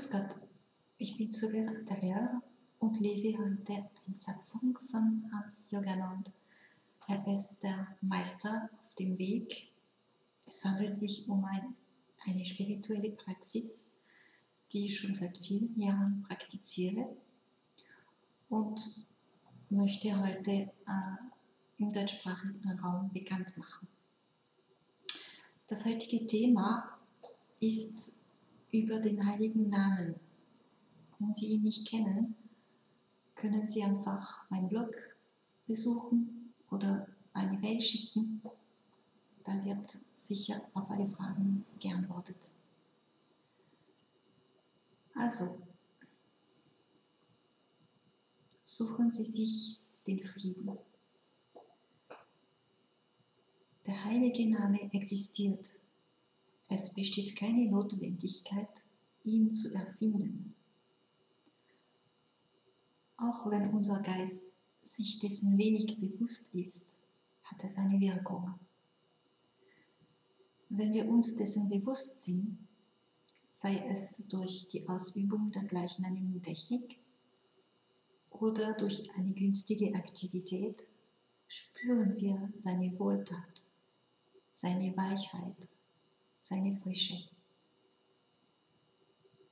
Grüß Gott, ich bin Sylvia Terrier und lese heute eine Satzung von Hans Yoganand. Er ist der Meister auf dem Weg. Es handelt sich um ein, eine spirituelle Praxis, die ich schon seit vielen Jahren praktiziere und möchte heute äh, im deutschsprachigen Raum bekannt machen. Das heutige Thema ist über den heiligen Namen. Wenn Sie ihn nicht kennen, können Sie einfach meinen Blog besuchen oder eine Mail schicken. Da wird sicher auf alle Fragen geantwortet. Also, suchen Sie sich den Frieden. Der heilige Name existiert es besteht keine Notwendigkeit, ihn zu erfinden. Auch wenn unser Geist sich dessen wenig bewusst ist, hat es eine Wirkung. Wenn wir uns dessen bewusst sind, sei es durch die Ausübung der gleichnamigen Technik oder durch eine günstige Aktivität, spüren wir seine Wohltat, seine Weichheit seine Frische.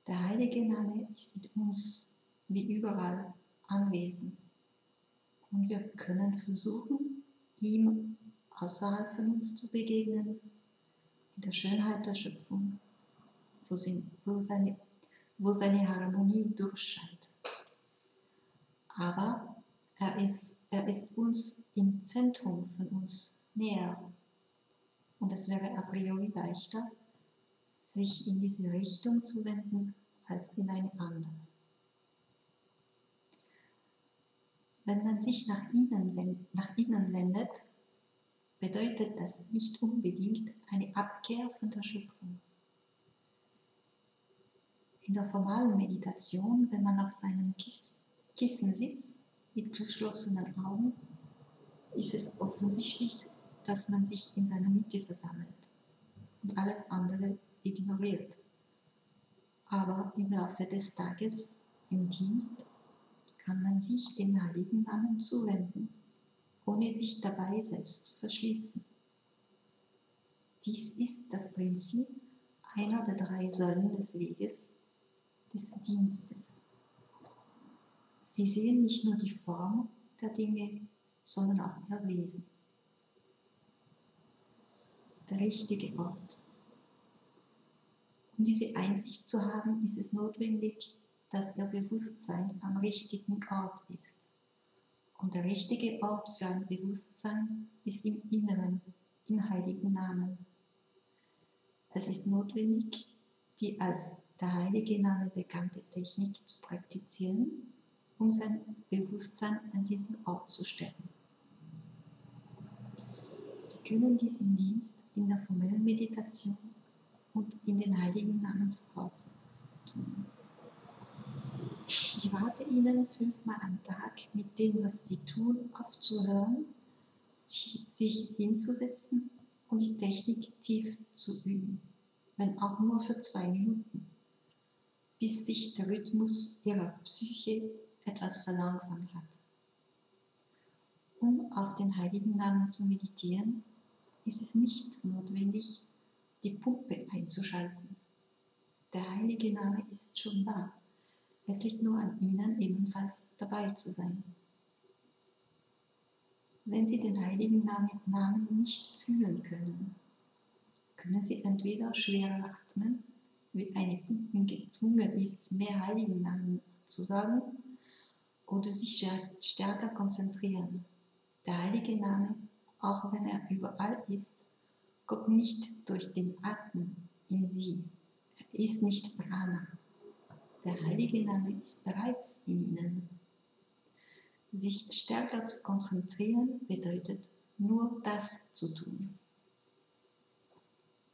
Der heilige Name ist mit uns wie überall anwesend und wir können versuchen, ihm außerhalb von uns zu begegnen, in der Schönheit der Schöpfung, wo, seine, wo seine Harmonie durchscheint. Aber er ist, er ist uns im Zentrum von uns näher und es wäre a priori leichter, sich in diese Richtung zu wenden als in eine andere. Wenn man sich nach innen, nach innen wendet, bedeutet das nicht unbedingt eine Abkehr von der Schöpfung. In der formalen Meditation, wenn man auf seinem Kissen sitzt, mit geschlossenen Augen, ist es offensichtlich dass man sich in seiner Mitte versammelt und alles andere ignoriert. Aber im Laufe des Tages im Dienst kann man sich dem heiligen Namen zuwenden, ohne sich dabei selbst zu verschließen. Dies ist das Prinzip einer der drei Säulen des Weges, des Dienstes. Sie sehen nicht nur die Form der Dinge, sondern auch ihr Wesen der richtige Ort. Um diese Einsicht zu haben, ist es notwendig, dass Ihr Bewusstsein am richtigen Ort ist. Und der richtige Ort für ein Bewusstsein ist im Inneren, im heiligen Namen. Es ist notwendig, die als der heilige Name bekannte Technik zu praktizieren, um sein Bewusstsein an diesen Ort zu stellen. Sie können diesen Dienst in der formellen Meditation und in den heiligen Namenspausen tun. Ich rate Ihnen fünfmal am Tag mit dem, was Sie tun, aufzuhören, sich hinzusetzen und die Technik tief zu üben, wenn auch nur für zwei Minuten, bis sich der Rhythmus Ihrer Psyche etwas verlangsamt hat. Um auf den heiligen Namen zu meditieren, ist es nicht notwendig, die Pumpe einzuschalten. Der heilige Name ist schon da. Es liegt nur an Ihnen, ebenfalls dabei zu sein. Wenn Sie den heiligen Namen nicht fühlen können, können Sie entweder schwerer atmen, wie eine Pumpe gezwungen ist, mehr heiligen Namen zu sagen, oder sich stärker konzentrieren. Der heilige Name auch wenn er überall ist, kommt nicht durch den Atem in sie. Er ist nicht Prana. Der heilige Name ist bereits in ihnen. Sich stärker zu konzentrieren bedeutet nur das zu tun.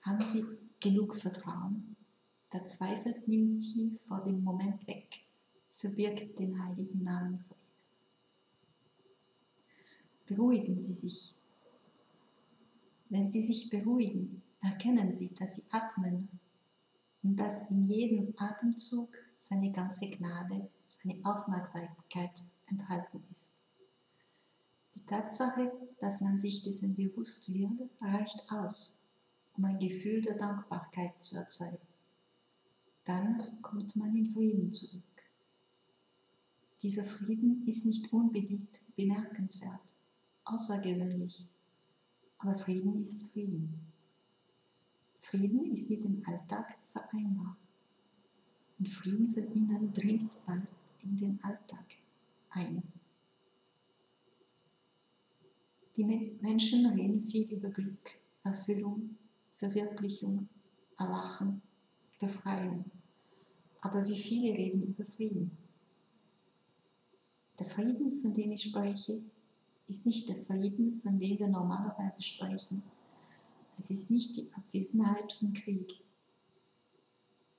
Haben Sie genug Vertrauen? Der Zweifel nimmt Sie vor dem Moment weg, verbirgt den heiligen Namen vor. Beruhigen Sie sich wenn Sie sich beruhigen, erkennen Sie, dass Sie atmen und dass in jedem Atemzug seine ganze Gnade, seine Aufmerksamkeit enthalten ist. Die Tatsache, dass man sich dessen bewusst wird, reicht aus, um ein Gefühl der Dankbarkeit zu erzeugen. Dann kommt man in Frieden zurück. Dieser Frieden ist nicht unbedingt bemerkenswert, außergewöhnlich, aber Frieden ist Frieden. Frieden ist mit dem Alltag vereinbar. Und Frieden von innen dringt bald in den Alltag ein. Die Menschen reden viel über Glück, Erfüllung, Verwirklichung, Erwachen, Befreiung. Aber wie viele reden über Frieden? Der Frieden, von dem ich spreche, ist nicht der Frieden, von dem wir normalerweise sprechen. Es ist nicht die Abwesenheit von Krieg.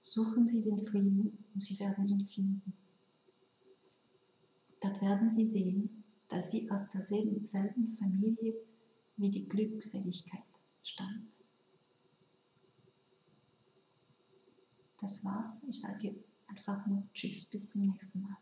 Suchen Sie den Frieden und Sie werden ihn finden. Dann werden Sie sehen, dass Sie aus derselben Familie wie die Glückseligkeit stammt. Das war's. Ich sage einfach nur Tschüss, bis zum nächsten Mal.